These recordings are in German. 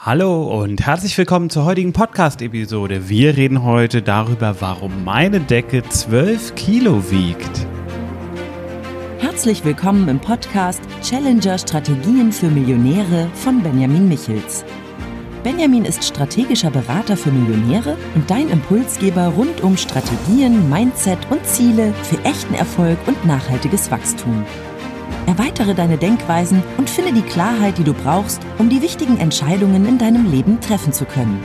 Hallo und herzlich willkommen zur heutigen Podcast-Episode. Wir reden heute darüber, warum meine Decke 12 Kilo wiegt. Herzlich willkommen im Podcast Challenger Strategien für Millionäre von Benjamin Michels. Benjamin ist strategischer Berater für Millionäre und dein Impulsgeber rund um Strategien, Mindset und Ziele für echten Erfolg und nachhaltiges Wachstum. Erweitere deine Denkweisen und finde die Klarheit, die du brauchst, um die wichtigen Entscheidungen in deinem Leben treffen zu können.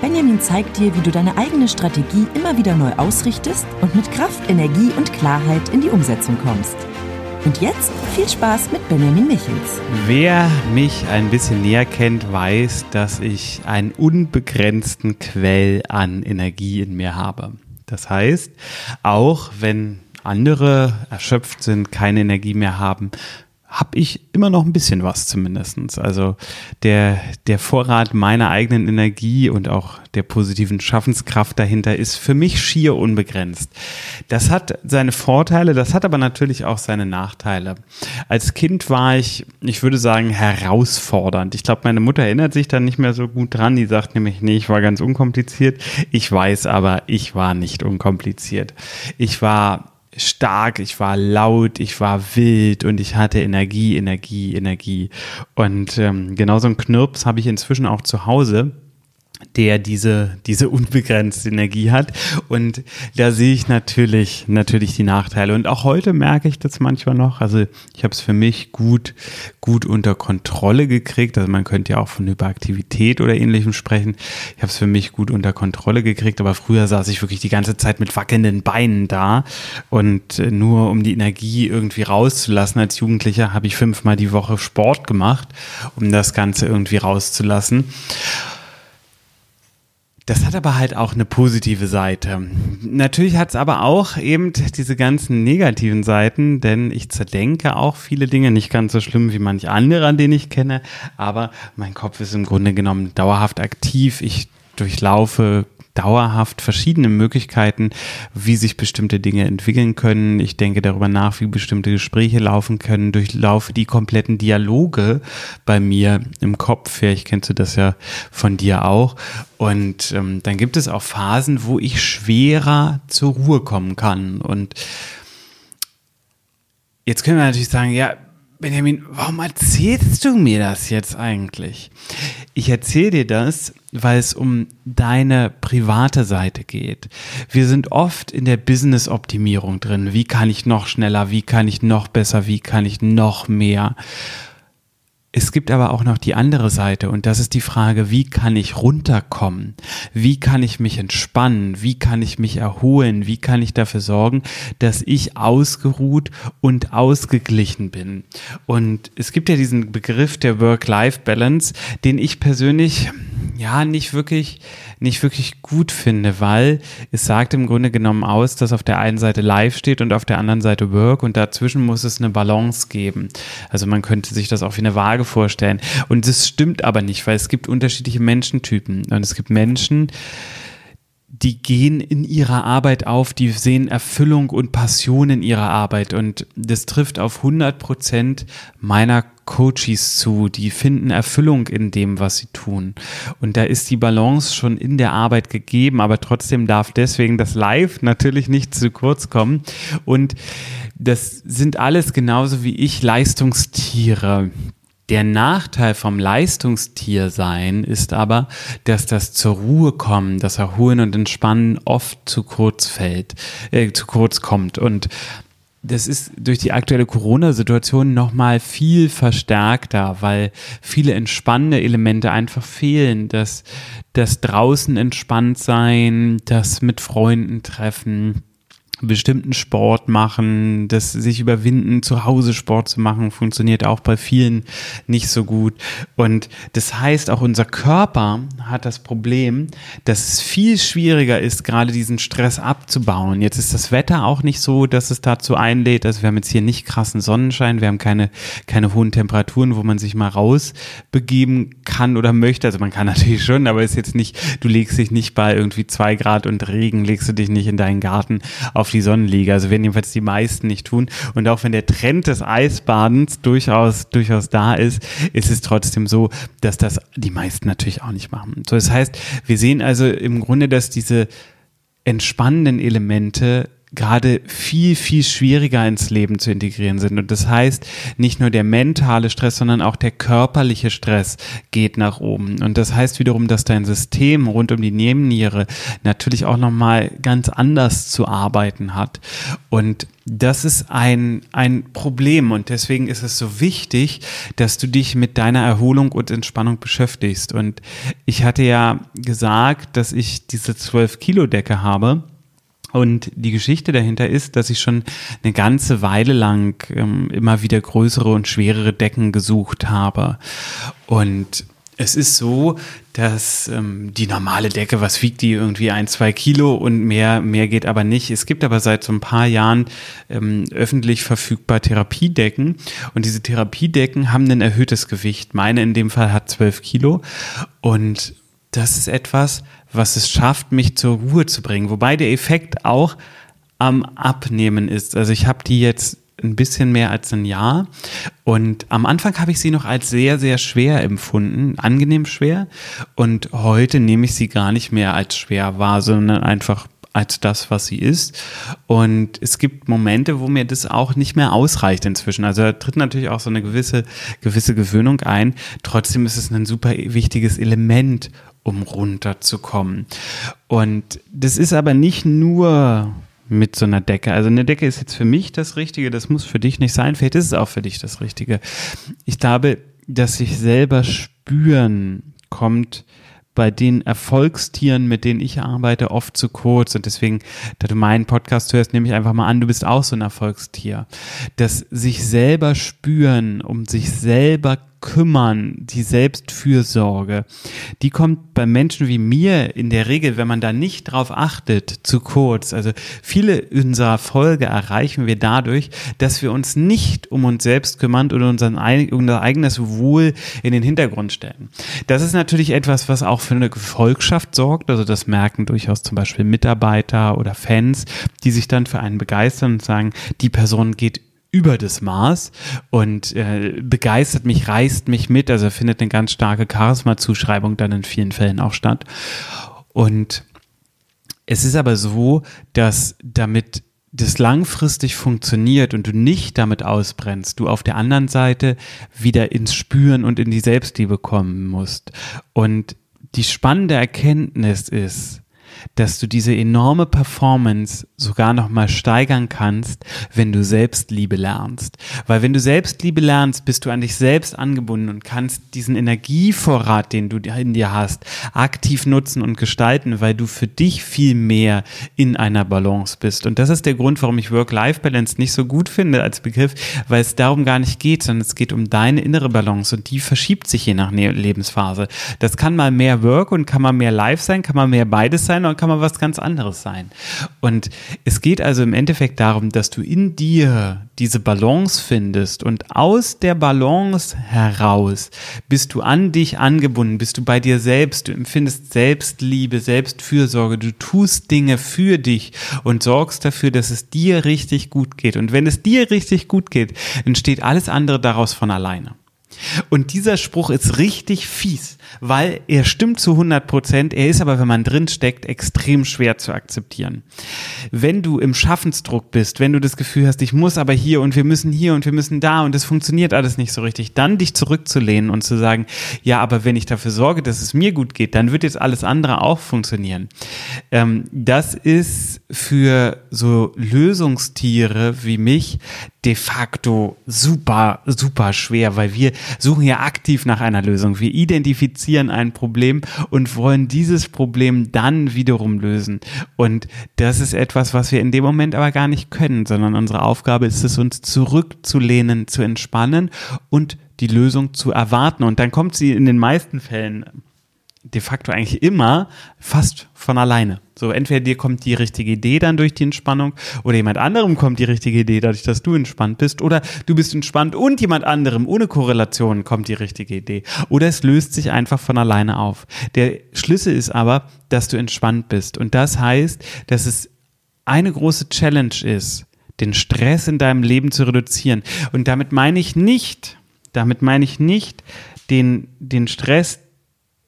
Benjamin zeigt dir, wie du deine eigene Strategie immer wieder neu ausrichtest und mit Kraft, Energie und Klarheit in die Umsetzung kommst. Und jetzt viel Spaß mit Benjamin Michels. Wer mich ein bisschen näher kennt, weiß, dass ich einen unbegrenzten Quell an Energie in mir habe. Das heißt, auch wenn andere erschöpft sind, keine Energie mehr haben, habe ich immer noch ein bisschen was zumindestens. Also der, der Vorrat meiner eigenen Energie und auch der positiven Schaffenskraft dahinter ist für mich schier unbegrenzt. Das hat seine Vorteile, das hat aber natürlich auch seine Nachteile. Als Kind war ich, ich würde sagen, herausfordernd. Ich glaube, meine Mutter erinnert sich da nicht mehr so gut dran. Die sagt nämlich, nee, ich war ganz unkompliziert. Ich weiß aber, ich war nicht unkompliziert. Ich war stark, ich war laut, ich war wild und ich hatte Energie, Energie, Energie. Und ähm, genau so einen Knirps habe ich inzwischen auch zu Hause der diese, diese unbegrenzte Energie hat. Und da sehe ich natürlich, natürlich die Nachteile. Und auch heute merke ich das manchmal noch. Also ich habe es für mich gut, gut unter Kontrolle gekriegt. Also man könnte ja auch von Hyperaktivität oder ähnlichem sprechen. Ich habe es für mich gut unter Kontrolle gekriegt. Aber früher saß ich wirklich die ganze Zeit mit wackelnden Beinen da. Und nur um die Energie irgendwie rauszulassen als Jugendlicher habe ich fünfmal die Woche Sport gemacht, um das Ganze irgendwie rauszulassen. Das hat aber halt auch eine positive Seite. Natürlich hat es aber auch eben diese ganzen negativen Seiten, denn ich zerdenke auch viele Dinge, nicht ganz so schlimm wie manch andere, an denen ich kenne, aber mein Kopf ist im Grunde genommen dauerhaft aktiv. Ich durchlaufe dauerhaft verschiedene Möglichkeiten, wie sich bestimmte Dinge entwickeln können. Ich denke darüber nach, wie bestimmte Gespräche laufen können, durchlaufe die kompletten Dialoge bei mir im Kopf. Vielleicht kennst du das ja von dir auch. Und ähm, dann gibt es auch Phasen, wo ich schwerer zur Ruhe kommen kann. Und jetzt können wir natürlich sagen, ja, Benjamin, warum erzählst du mir das jetzt eigentlich? Ich erzähle dir das, weil es um deine private Seite geht. Wir sind oft in der Business-Optimierung drin. Wie kann ich noch schneller? Wie kann ich noch besser? Wie kann ich noch mehr? Es gibt aber auch noch die andere Seite und das ist die Frage, wie kann ich runterkommen? Wie kann ich mich entspannen? Wie kann ich mich erholen? Wie kann ich dafür sorgen, dass ich ausgeruht und ausgeglichen bin? Und es gibt ja diesen Begriff der Work-Life-Balance, den ich persönlich ja nicht wirklich nicht wirklich gut finde, weil es sagt im Grunde genommen aus, dass auf der einen Seite Live steht und auf der anderen Seite Work und dazwischen muss es eine Balance geben. Also man könnte sich das auch wie eine Waage vorstellen. Und das stimmt aber nicht, weil es gibt unterschiedliche Menschentypen und es gibt Menschen, die gehen in ihrer Arbeit auf, die sehen Erfüllung und Passion in ihrer Arbeit und das trifft auf 100 Prozent meiner Coaches zu, die finden Erfüllung in dem, was sie tun. Und da ist die Balance schon in der Arbeit gegeben, aber trotzdem darf deswegen das Live natürlich nicht zu kurz kommen. Und das sind alles genauso wie ich Leistungstiere. Der Nachteil vom Leistungstiersein ist aber, dass das zur Ruhe kommen, das Erholen und Entspannen oft zu kurz fällt, äh, zu kurz kommt. Und das ist durch die aktuelle Corona-Situation nochmal viel verstärkter, weil viele entspannende Elemente einfach fehlen. Das, das draußen entspannt sein, das mit Freunden treffen, bestimmten Sport machen, das sich überwinden, zu Hause Sport zu machen, funktioniert auch bei vielen nicht so gut. Und das heißt, auch unser Körper hat das Problem, dass es viel schwieriger ist, gerade diesen Stress abzubauen. Jetzt ist das Wetter auch nicht so, dass es dazu einlädt. Also wir haben jetzt hier nicht krassen Sonnenschein, wir haben keine, keine hohen Temperaturen, wo man sich mal rausbegeben kann oder möchte. Also man kann natürlich schon, aber ist jetzt nicht, du legst dich nicht bei irgendwie zwei Grad und Regen, legst du dich nicht in deinen Garten auf auf die Sonnenliege. Also werden jedenfalls die meisten nicht tun. Und auch wenn der Trend des Eisbadens durchaus, durchaus da ist, ist es trotzdem so, dass das die meisten natürlich auch nicht machen. So, das heißt, wir sehen also im Grunde, dass diese entspannenden Elemente gerade viel, viel schwieriger ins Leben zu integrieren sind. Und das heißt, nicht nur der mentale Stress, sondern auch der körperliche Stress geht nach oben. Und das heißt wiederum, dass dein System rund um die Nebenniere natürlich auch nochmal ganz anders zu arbeiten hat. Und das ist ein, ein Problem und deswegen ist es so wichtig, dass du dich mit deiner Erholung und Entspannung beschäftigst. Und ich hatte ja gesagt, dass ich diese 12 Kilo Decke habe und die Geschichte dahinter ist, dass ich schon eine ganze Weile lang ähm, immer wieder größere und schwerere Decken gesucht habe. Und es ist so, dass ähm, die normale Decke, was wiegt die irgendwie ein, zwei Kilo und mehr, mehr geht aber nicht. Es gibt aber seit so ein paar Jahren ähm, öffentlich verfügbar Therapiedecken und diese Therapiedecken haben ein erhöhtes Gewicht. Meine in dem Fall hat zwölf Kilo und das ist etwas, was es schafft, mich zur Ruhe zu bringen. Wobei der Effekt auch am Abnehmen ist. Also ich habe die jetzt ein bisschen mehr als ein Jahr und am Anfang habe ich sie noch als sehr, sehr schwer empfunden, angenehm schwer und heute nehme ich sie gar nicht mehr als schwer wahr, sondern einfach als das, was sie ist. Und es gibt Momente, wo mir das auch nicht mehr ausreicht inzwischen. Also da tritt natürlich auch so eine gewisse, gewisse Gewöhnung ein. Trotzdem ist es ein super wichtiges Element, um runterzukommen. Und das ist aber nicht nur mit so einer Decke. Also eine Decke ist jetzt für mich das Richtige, das muss für dich nicht sein. Vielleicht ist es auch für dich das Richtige. Ich glaube, dass sich selber spüren kommt bei den Erfolgstieren, mit denen ich arbeite, oft zu kurz. Und deswegen, da du meinen Podcast hörst, nehme ich einfach mal an, du bist auch so ein Erfolgstier. Das sich selber spüren, um sich selber kümmern, die Selbstfürsorge, die kommt bei Menschen wie mir in der Regel, wenn man da nicht drauf achtet, zu kurz. Also viele unserer Folge erreichen wir dadurch, dass wir uns nicht um uns selbst kümmern oder unser eigenes Wohl in den Hintergrund stellen. Das ist natürlich etwas, was auch für eine Gefolgschaft sorgt. Also das merken durchaus zum Beispiel Mitarbeiter oder Fans, die sich dann für einen begeistern und sagen, die Person geht über das Maß und äh, begeistert mich, reißt mich mit. Also findet eine ganz starke Charisma-Zuschreibung dann in vielen Fällen auch statt. Und es ist aber so, dass damit das langfristig funktioniert und du nicht damit ausbrennst, du auf der anderen Seite wieder ins Spüren und in die Selbstliebe kommen musst. Und die spannende Erkenntnis ist, dass du diese enorme Performance sogar noch mal steigern kannst, wenn du Selbstliebe lernst. Weil wenn du Selbstliebe lernst, bist du an dich selbst angebunden und kannst diesen Energievorrat, den du in dir hast, aktiv nutzen und gestalten, weil du für dich viel mehr in einer Balance bist. Und das ist der Grund, warum ich Work-Life-Balance nicht so gut finde als Begriff, weil es darum gar nicht geht, sondern es geht um deine innere Balance und die verschiebt sich je nach ne-, Lebensphase. Das kann mal mehr Work und kann mal mehr Life sein, kann mal mehr beides sein und kann mal was ganz anderes sein. Und es geht also im Endeffekt darum, dass du in dir diese Balance findest und aus der Balance heraus bist du an dich angebunden, bist du bei dir selbst, du empfindest Selbstliebe, Selbstfürsorge, du tust Dinge für dich und sorgst dafür, dass es dir richtig gut geht. Und wenn es dir richtig gut geht, entsteht alles andere daraus von alleine. Und dieser Spruch ist richtig fies, weil er stimmt zu 100 Prozent, er ist aber, wenn man drin steckt, extrem schwer zu akzeptieren. Wenn du im Schaffensdruck bist, wenn du das Gefühl hast, ich muss aber hier und wir müssen hier und wir müssen da und es funktioniert alles nicht so richtig, dann dich zurückzulehnen und zu sagen, ja, aber wenn ich dafür sorge, dass es mir gut geht, dann wird jetzt alles andere auch funktionieren. Ähm, das ist für so Lösungstiere wie mich de facto super, super schwer, weil wir suchen ja aktiv nach einer Lösung. Wir identifizieren ein Problem und wollen dieses Problem dann wiederum lösen. Und das ist etwas, was wir in dem Moment aber gar nicht können, sondern unsere Aufgabe ist es, uns zurückzulehnen, zu entspannen und die Lösung zu erwarten. Und dann kommt sie in den meisten Fällen de facto eigentlich immer fast von alleine. So, entweder dir kommt die richtige Idee dann durch die Entspannung oder jemand anderem kommt die richtige Idee dadurch, dass du entspannt bist oder du bist entspannt und jemand anderem ohne Korrelation kommt die richtige Idee oder es löst sich einfach von alleine auf. Der Schlüssel ist aber, dass du entspannt bist und das heißt, dass es eine große Challenge ist, den Stress in deinem Leben zu reduzieren. Und damit meine ich nicht, damit meine ich nicht den, den Stress,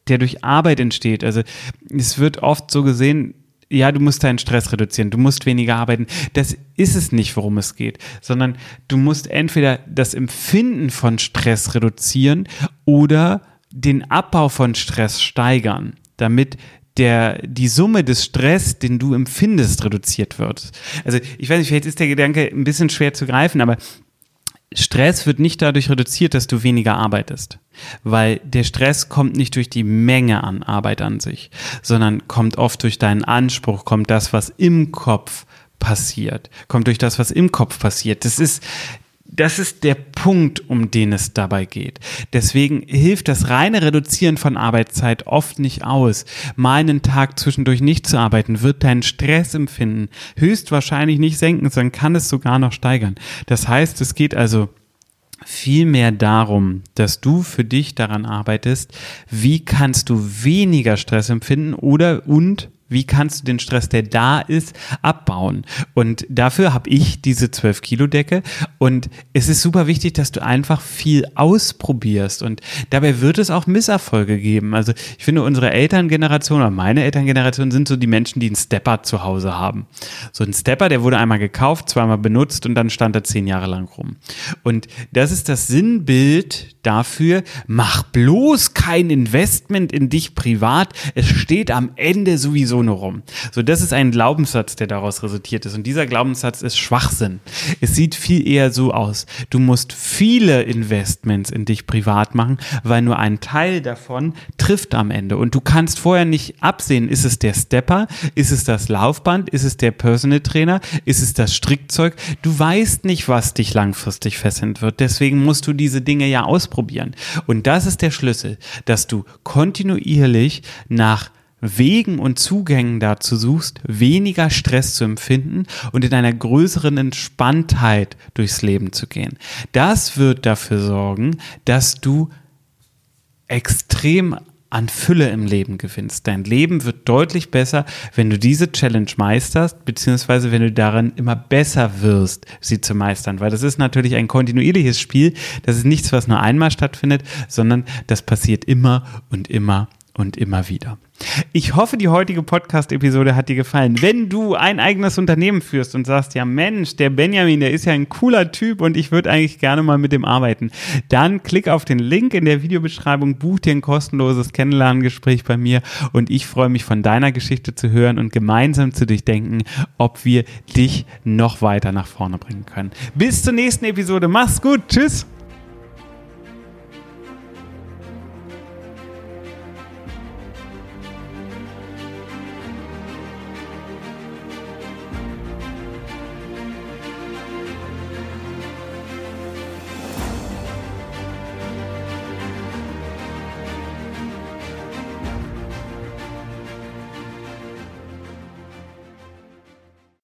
der durch Arbeit entsteht. Also es wird oft so gesehen, ja, du musst deinen Stress reduzieren, du musst weniger arbeiten. Das ist es nicht, worum es geht, sondern du musst entweder das Empfinden von Stress reduzieren oder den Abbau von Stress steigern, damit der, die Summe des Stress, den du empfindest, reduziert wird. Also ich weiß nicht, vielleicht ist der Gedanke ein bisschen schwer zu greifen, aber Stress wird nicht dadurch reduziert, dass du weniger arbeitest, weil der Stress kommt nicht durch die Menge an Arbeit an sich, sondern kommt oft durch deinen Anspruch, kommt das, was im Kopf passiert, kommt durch das, was im Kopf passiert. Das ist das ist der Punkt, um den es dabei geht. Deswegen hilft das reine Reduzieren von Arbeitszeit oft nicht aus. Mal einen Tag zwischendurch nicht zu arbeiten, wird dein Stressempfinden höchstwahrscheinlich nicht senken, sondern kann es sogar noch steigern. Das heißt, es geht also vielmehr darum, dass du für dich daran arbeitest, wie kannst du weniger Stress empfinden oder und wie kannst du den Stress, der da ist, abbauen? Und dafür habe ich diese 12-Kilo-Decke. Und es ist super wichtig, dass du einfach viel ausprobierst. Und dabei wird es auch Misserfolge geben. Also ich finde, unsere Elterngeneration oder meine Elterngeneration sind so die Menschen, die einen Stepper zu Hause haben. So ein Stepper, der wurde einmal gekauft, zweimal benutzt und dann stand er zehn Jahre lang rum. Und das ist das Sinnbild dafür, mach bloß kein Investment in dich privat. Es steht am Ende sowieso nur rum. So, das ist ein Glaubenssatz, der daraus resultiert ist. Und dieser Glaubenssatz ist Schwachsinn. Es sieht viel eher so aus. Du musst viele Investments in dich privat machen, weil nur ein Teil davon trifft am Ende. Und du kannst vorher nicht absehen, ist es der Stepper, ist es das Laufband, ist es der Personal Trainer, ist es das Strickzeug. Du weißt nicht, was dich langfristig fesseln wird. Deswegen musst du diese Dinge ja ausprobieren. Und das ist der Schlüssel, dass du kontinuierlich nach Wegen und Zugängen dazu suchst, weniger Stress zu empfinden und in einer größeren Entspanntheit durchs Leben zu gehen. Das wird dafür sorgen, dass du extrem an Fülle im Leben gewinnst. Dein Leben wird deutlich besser, wenn du diese Challenge meisterst, beziehungsweise wenn du darin immer besser wirst, sie zu meistern. Weil das ist natürlich ein kontinuierliches Spiel. Das ist nichts, was nur einmal stattfindet, sondern das passiert immer und immer und immer wieder. Ich hoffe, die heutige Podcast-Episode hat dir gefallen. Wenn du ein eigenes Unternehmen führst und sagst, ja Mensch, der Benjamin, der ist ja ein cooler Typ und ich würde eigentlich gerne mal mit dem arbeiten, dann klick auf den Link in der Videobeschreibung, buch dir ein kostenloses Kennenlerngespräch bei mir und ich freue mich von deiner Geschichte zu hören und gemeinsam zu durchdenken, ob wir dich noch weiter nach vorne bringen können. Bis zur nächsten Episode. Mach's gut. Tschüss.